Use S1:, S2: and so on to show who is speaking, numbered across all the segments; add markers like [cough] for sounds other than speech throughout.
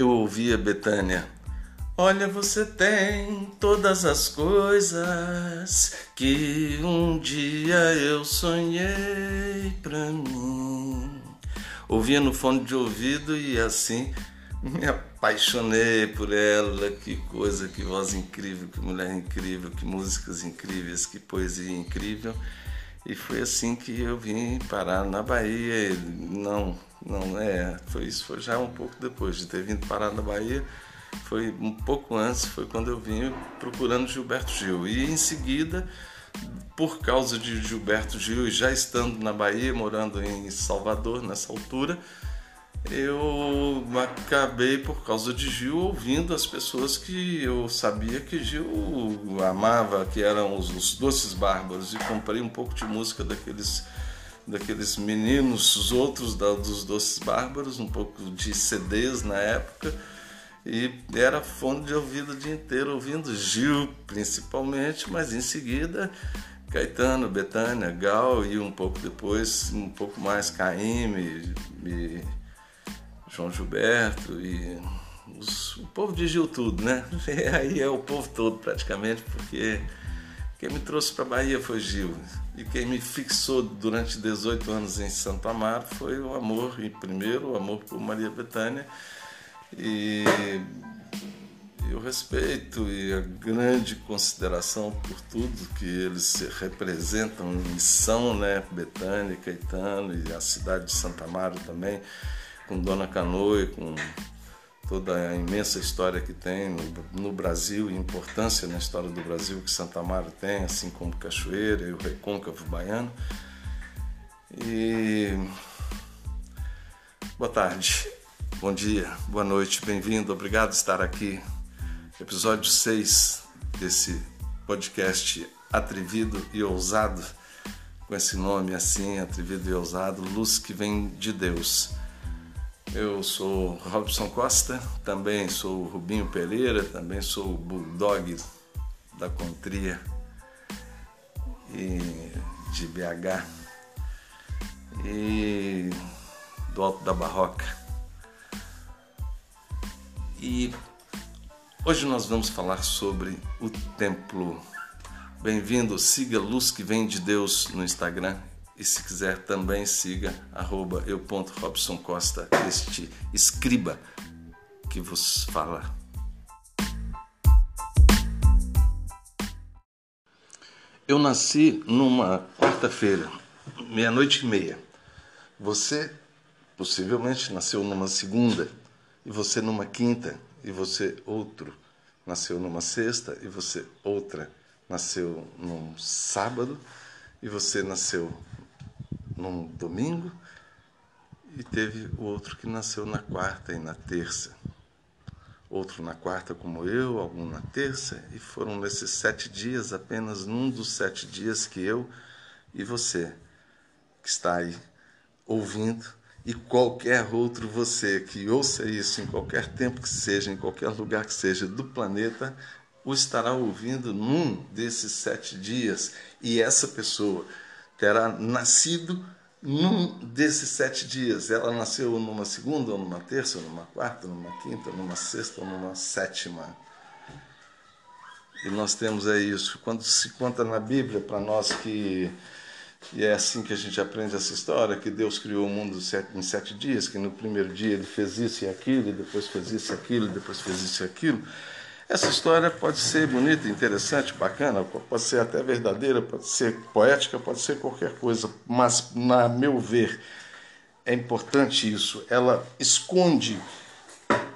S1: eu ouvia Betânia. Olha, você tem todas as coisas que um dia eu sonhei pra mim. Ouvia no fone de ouvido e assim me apaixonei por ela. Que coisa, que voz incrível, que mulher incrível, que músicas incríveis, que poesia incrível. E foi assim que eu vim parar na Bahia. Não, não é, foi isso foi já um pouco depois de ter vindo parar na Bahia. Foi um pouco antes, foi quando eu vim procurando Gilberto Gil. E em seguida, por causa de Gilberto Gil já estando na Bahia, morando em Salvador nessa altura, eu acabei, por causa de Gil, ouvindo as pessoas que eu sabia que Gil amava, que eram os, os Doces Bárbaros, e comprei um pouco de música daqueles daqueles meninos, os outros da, dos Doces Bárbaros, um pouco de CDs na época, e era fone de ouvido o dia inteiro, ouvindo Gil principalmente, mas em seguida Caetano, Betânia, Gal e um pouco depois, um pouco mais Caíme e João Gilberto e os, o povo de Gil tudo, né? [laughs] E aí é o povo todo praticamente, porque quem me trouxe para Bahia foi Gil. E quem me fixou durante 18 anos em Santo Amaro foi o amor, e primeiro o amor por Maria Bethânia. E o respeito e a grande consideração por tudo que eles representam e são, né? Betânia, Caetano e a cidade de Santa Amaro também com Dona Canoa e com toda a imensa história que tem no, no, Brasil e importância na história do Brasil que Santa Amaro tem, assim como Cachoeira e o Recôncavo Baiano. E boa tarde, bom dia, boa noite, bem-vindo, obrigado por estar aqui. Episódio 6 desse podcast atrevido e ousado, com esse nome assim, atrevido e ousado, luz que vem de Deus. Eu sou Robson Costa, também sou Rubinho Pereira, também sou Bulldog da Contria e de BH e do Alto da Barroca. E hoje nós vamos falar sobre o templo. Bem-vindo, siga Luz que Vem de Deus no Instagram e se quiser também siga arroba eu.robsoncosta, este escriba que vos fala. Eu nasci numa quarta-feira, meia-noite e meia. Você possivelmente nasceu numa segunda, e você numa quinta, e você outro nasceu numa sexta, e você outra nasceu num sábado, e você nasceu num domingo e teve outro que nasceu na quarta e na terça. Outro na quarta, como eu, algum na terça, e foram nesses sete dias, apenas num dos sete dias que eu e você, que está aí ouvindo, e qualquer outro você que ouça isso em qualquer tempo que seja, em qualquer lugar que seja do planeta, o estará ouvindo num desses sete dias, e essa pessoa terá nascido num desses sete dias. Ela nasceu numa segunda, ou numa terça, ou numa quarta, ou numa quinta, ou numa sexta, ou numa sétima. E nós temos é isso. Quando se conta na Bíblia para nós que e é assim que a gente aprende essa história, que Deus criou o mundo em sete dias, que no primeiro dia ele fez isso e aquilo, e depois fez isso e aquilo, e depois fez isso e aquilo. Essa história pode ser bonita, interessante, bacana, pode ser até verdadeira, pode ser poética, pode ser qualquer coisa, mas, na meu ver, é importante isso. Ela esconde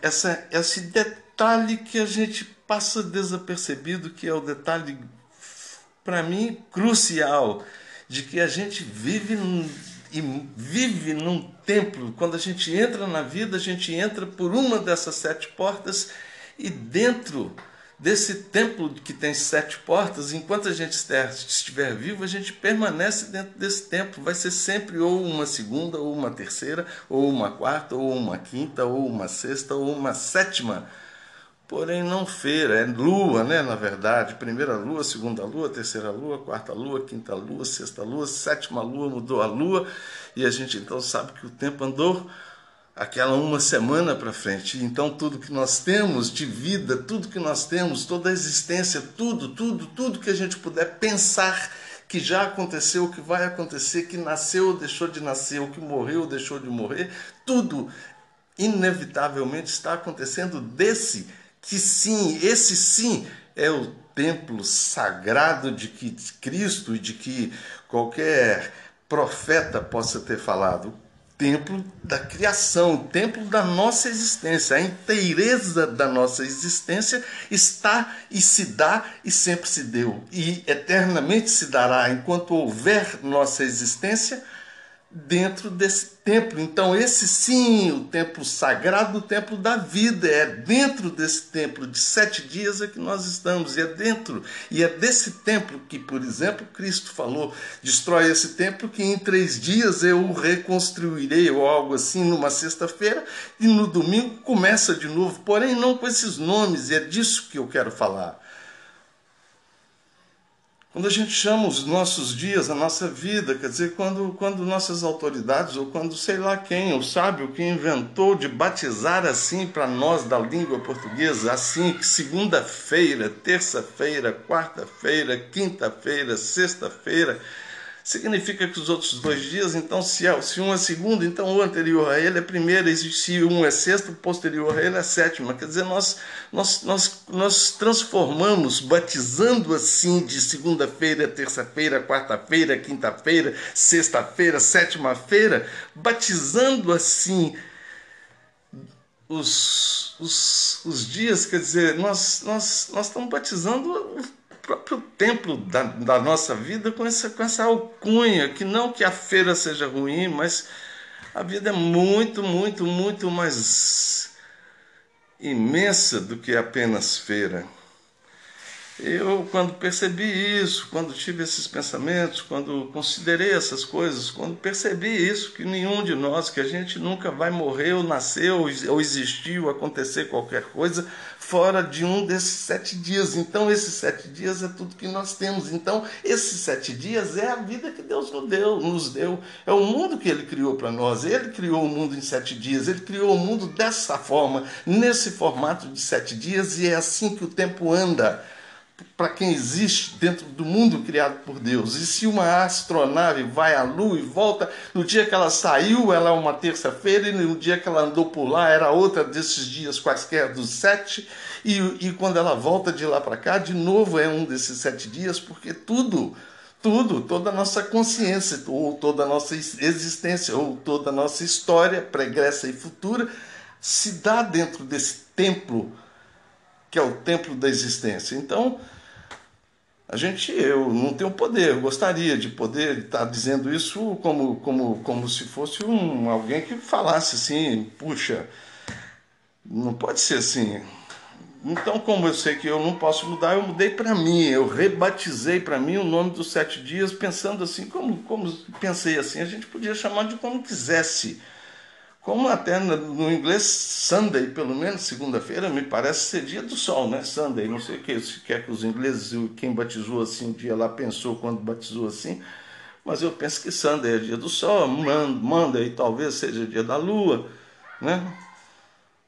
S1: essa, esse detalhe que a gente passa desapercebido, que é o detalhe, para mim, crucial, de que a gente vive e vive num templo. Quando a gente entra na vida, a gente entra por uma dessas sete portas e dentro desse templo que tem sete portas, enquanto a gente estiver vivo, a gente permanece dentro desse templo. Vai ser sempre ou uma segunda, ou uma terceira, ou uma quarta, ou uma quinta, ou uma sexta, ou uma sétima. Porém, não feira, é lua, né? Na verdade, primeira lua, segunda lua, terceira lua, quarta lua, quinta lua, sexta lua, sétima lua, mudou a lua, e a gente então sabe que o tempo andou aquela uma semana para frente. Então, tudo que nós temos de vida, tudo que nós temos, toda a existência, tudo, tudo, tudo que a gente puder pensar que já aconteceu, que vai acontecer, que nasceu ou deixou de nascer, o que morreu ou deixou de morrer, tudo inevitavelmente está acontecendo desse que sim, esse sim é o templo sagrado de que Cristo e de que qualquer profeta possa ter falado templo da criação, o templo da nossa existência. A inteireza da nossa existência está e se dá e sempre se deu. E eternamente se dará enquanto houver nossa existência dentro desse templo. Então, esse sim, o templo sagrado, o templo da vida, é dentro desse templo de sete dias é que nós estamos, e é dentro, e é desse templo que, por exemplo, Cristo falou: destrói esse templo que em três dias eu o reconstruirei, ou algo assim, numa sexta-feira, e no domingo começa de novo, porém não com esses nomes, e é disso que eu quero falar. Quando a gente chama os nossos dias, a nossa vida, quer dizer, quando, quando nossas autoridades, ou quando sei lá quem, o sábio que inventou de batizar assim para nós da língua portuguesa, assim, segunda-feira, terça-feira, quarta-feira, quinta-feira, sexta-feira, significa que os outros dois dias, então, se, é, se um é segundo, então o anterior a ele é primeira, e se um é sexto, o posterior a ele é sétima. Quer dizer, nós, nós, nós, nós transformamos, batizando assim de segunda-feira, terça-feira, quarta-feira, quinta-feira, sexta-feira, sétima-feira, batizando assim os, os, os dias, quer dizer, nós, nós, nós estamos batizando próprio templo da, da, nossa vida com essa, com essa alcunha, que não que a feira seja ruim, mas a vida é muito, muito, muito mais imensa do que apenas feira. Eu, quando percebi isso, quando tive esses pensamentos, quando considerei essas coisas, quando percebi isso, que nenhum de nós, que a gente nunca vai morrer ou nascer ou, existir ou acontecer qualquer coisa fora de um desses sete dias. Então, esses sete dias é tudo que nós temos. Então, esses sete dias é a vida que Deus nos deu. Nos deu. É o mundo que Ele criou para nós. Ele criou o mundo em sete dias. Ele criou o mundo dessa forma, nesse formato de sete dias, e é assim que o tempo anda para quem existe dentro do mundo criado por Deus. E se uma astronave vai à Lua e volta, no dia que ela saiu, ela é uma terça-feira, e no dia que ela andou por lá, era outra desses dias quaisquer dos sete, e, e quando ela volta de lá para cá, de novo é um desses sete dias, porque tudo, tudo, toda a nossa consciência, ou toda a nossa existência, ou toda a nossa história pregressa e futura, se dá dentro desse templo que é o templo da existência. Então, a gente, eu não tenho poder, eu gostaria de poder estar dizendo isso como, como, como se fosse um, alguém que falasse assim, puxa, não pode ser assim. Então, como eu sei que eu não posso mudar, eu mudei para mim, eu rebatizei para mim o nome dos sete dias, pensando assim, como, como pensei assim, a gente podia chamar de como quisesse. Como até no inglês, Sunday, pelo menos segunda-feira, me parece ser dia do sol, né? Sunday, não sei o que, se quer que os ingleses, quem batizou assim um dia lá pensou quando batizou assim, mas eu penso que Sunday é dia do sol, Monday talvez seja dia da lua, né?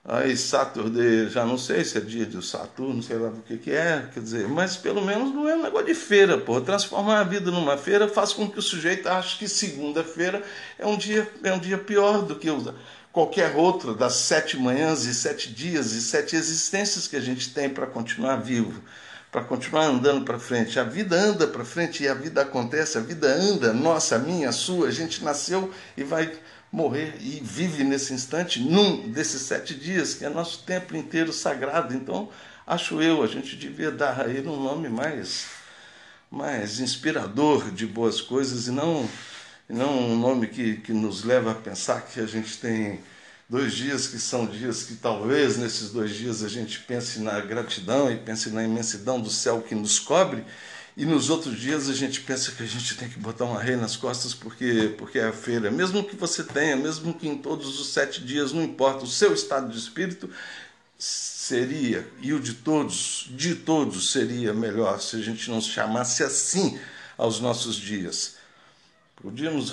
S1: Aí Saturday, já não sei se é dia de Saturno, sei lá o que, que é, quer dizer, mas pelo menos não é um negócio de feira, pô. Transformar a vida numa feira faz com que o sujeito ache que segunda-feira é um dia é um dia pior do que qualquer outro das sete manhãs e sete dias e sete existências que a gente tem para continuar vivo, para continuar andando para frente. A vida anda para frente e a vida acontece, a vida anda, nossa, minha, sua. A gente nasceu e vai morrer e vive nesse instante, num desses sete dias, que é nosso tempo inteiro sagrado. Então, acho eu, a gente devia dar a ele um nome mais, mais inspirador de boas coisas e não, não um nome que, que nos leva a pensar que a gente tem dois dias que são dias que talvez nesses dois dias a gente pense na gratidão e pense na imensidão do céu que nos cobre e nos outros dias a gente pensa que a gente tem que botar uma rei nas costas porque, porque é a feira. Mesmo que você tenha, mesmo que em todos os sete dias, não importa o seu estado de espírito, seria, e o de todos, de todos seria melhor se a gente não chamasse assim aos nossos dias. Podíamos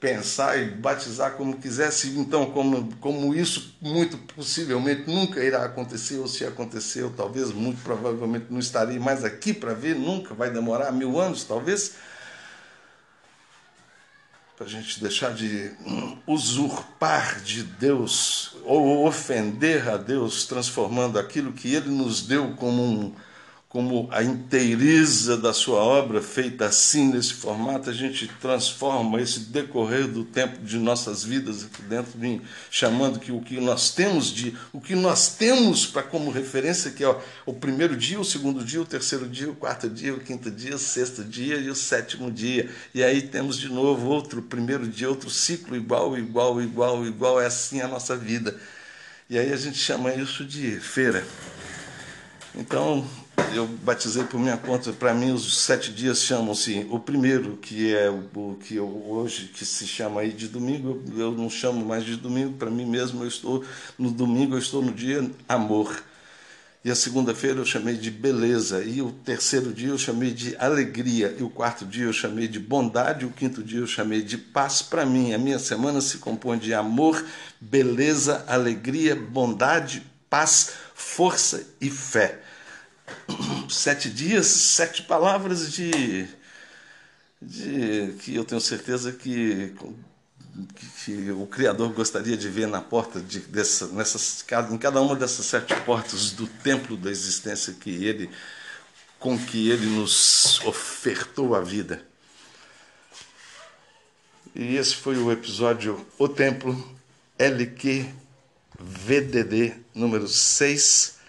S1: pensar e batizar como quisesse, então, como, como isso muito possivelmente nunca irá acontecer, ou se aconteceu, talvez, muito provavelmente não estarei mais aqui para ver, nunca, vai demorar mil anos, talvez. Para a gente deixar de usurpar de Deus ou ofender a Deus, transformando aquilo que Ele nos deu como um como a inteiriza da sua obra, feita assim, nesse formato, a gente transforma esse decorrer do tempo de nossas vidas aqui dentro, de, chamando que o que nós temos de, o que nós temos para como referência, que é o, o primeiro dia, o segundo dia, o terceiro dia, o quarto dia, o quinto dia, o sexto dia e o sétimo dia. E aí temos de novo outro primeiro dia, outro ciclo igual, igual, igual, igual, é assim a nossa vida. E aí a gente chama isso de feira. Então, eu batizei por minha conta, para mim os sete dias chamam-se, o primeiro, que é o que eu, hoje, que se chama aí de domingo, eu não chamo mais de domingo, para mim mesmo eu estou, no domingo eu estou no dia amor. E a segunda-feira eu chamei de beleza, e o terceiro dia eu chamei de alegria, e o quarto dia eu chamei de bondade, e o quinto dia eu chamei de paz para mim. A minha semana se compõe de amor, beleza, alegria, bondade, paz, força e fé sete dias, sete palavras de, de que eu tenho certeza que, que, que o Criador gostaria de ver na porta de, dessa, nessas, em cada uma dessas sete portas do templo da existência que Ele com que Ele nos ofertou a vida. E esse foi o episódio O Templo LQ VDD número 6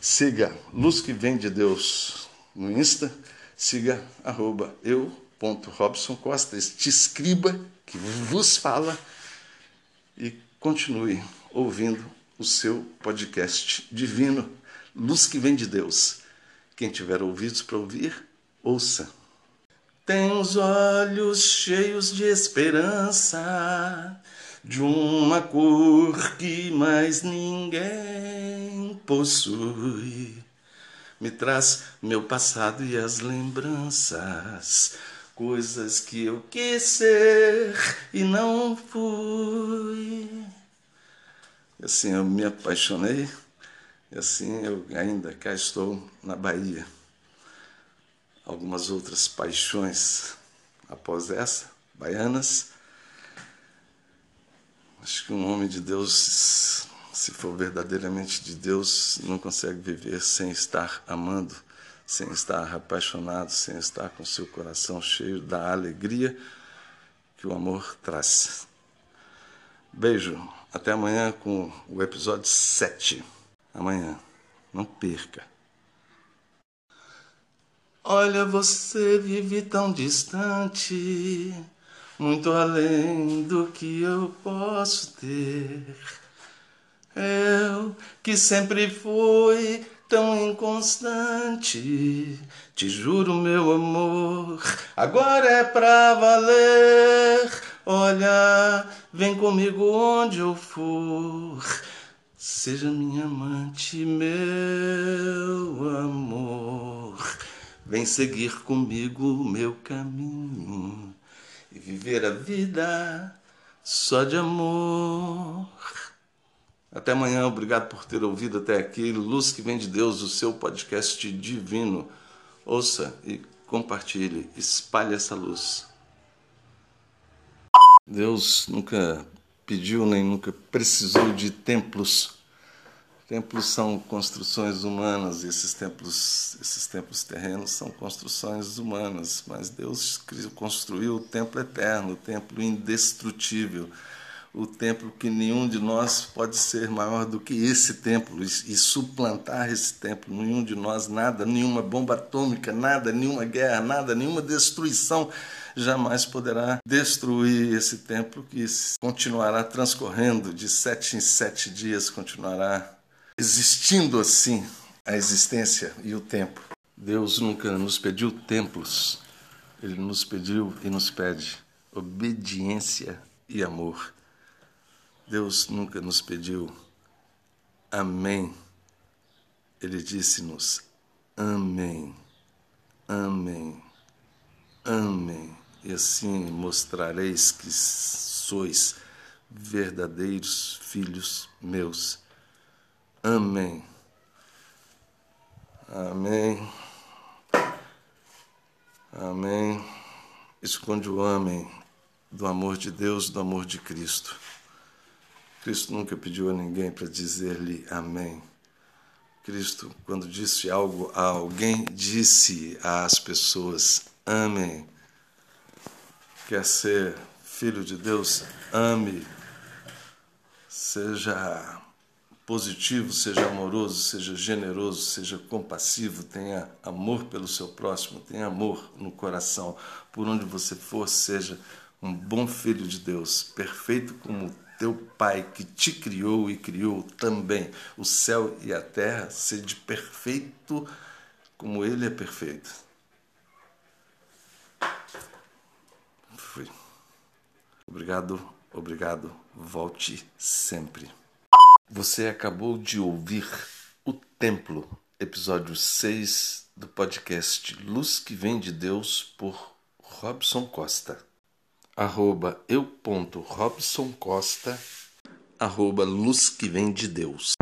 S1: Siga Luz que Vem de Deus no Insta. Siga arroba eu, ponto Robson Costa, este escriba que vos fala. E continue ouvindo o seu podcast divino, Luz que Vem de Deus. Quem tiver ouvidos para ouvir, ouça. Tem os olhos cheios de esperança de uma cor que mais ninguém possui. Me traz meu passado e as lembranças, coisas que eu quis ser e não fui. Assim eu me apaixonei, e assim eu ainda cá estou na Bahia. Algumas outras paixões após essa, baianas Acho que um homem de Deus, se for verdadeiramente de Deus, não consegue viver sem estar amando, sem estar apaixonado, sem estar com seu coração cheio da alegria que o amor traz. Beijo, até amanhã com o episódio 7. Amanhã, não perca. Olha, você vive tão distante muito além do que eu posso ter. Eu que sempre fui tão inconstante, te juro, meu amor, agora é pra valer. Olha, vem comigo onde eu for. Seja minha amante, meu amor. Vem seguir comigo o meu caminho e viver a vida só de amor. Até amanhã, obrigado por ter ouvido até aqui. Luz que vem de Deus, o seu podcast divino. Ouça e compartilhe, espalhe essa luz. Deus nunca pediu nem nunca precisou de templos Templos são construções humanas, e esses templos, esses templos terrenos são construções humanas, mas Deus construiu o templo eterno, o templo indestrutível, o templo que nenhum de nós pode ser maior do que esse templo e, suplantar esse templo. Nenhum de nós, nada, nenhuma bomba atômica, nada, nenhuma guerra, nada, nenhuma destruição jamais poderá destruir esse templo que continuará transcorrendo de sete em sete dias, continuará existindo assim a existência e o tempo. Deus nunca nos pediu templos, Ele nos pediu e nos pede obediência e amor. Deus nunca nos pediu amém, Ele disse-nos amém, amém, amém. e assim mostrareis que sois verdadeiros filhos meus. Amém. Amém. Amém. Esconde o amém do amor de Deus, do amor de Cristo. Cristo nunca pediu a ninguém para dizer-lhe amém. Cristo, quando disse algo a alguém, disse às pessoas: amém. Quer ser filho de Deus? Ame. Seja positivo, seja amoroso, seja generoso, seja compassivo, tenha amor pelo seu próximo, tenha amor no coração. Por onde você for, seja um bom filho de Deus, perfeito como teu Pai que te criou e criou também o céu e a terra, sede perfeito como Ele é perfeito. Fui. Obrigado, obrigado. Volte sempre. Você acabou de ouvir O Templo, episódio 6 do podcast Luz que Vem de Deus por Robson Costa arroba eu ponto Robson Costa, arroba luz que vem de Deus.